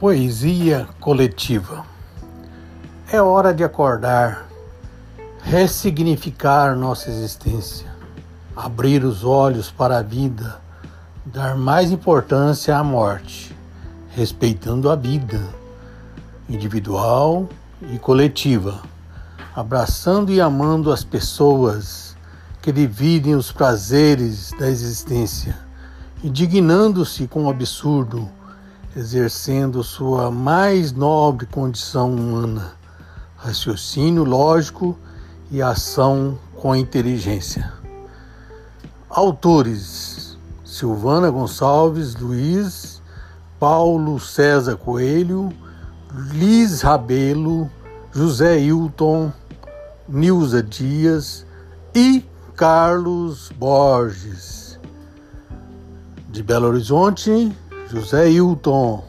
Poesia coletiva. É hora de acordar, ressignificar nossa existência, abrir os olhos para a vida, dar mais importância à morte, respeitando a vida individual e coletiva, abraçando e amando as pessoas que dividem os prazeres da existência, indignando-se com o absurdo exercendo sua mais nobre condição humana, raciocínio lógico e ação com inteligência. Autores: Silvana Gonçalves Luiz, Paulo César Coelho, Liz Rabelo, José Hilton, Nilza Dias e Carlos Borges. De Belo Horizonte, José Hilton.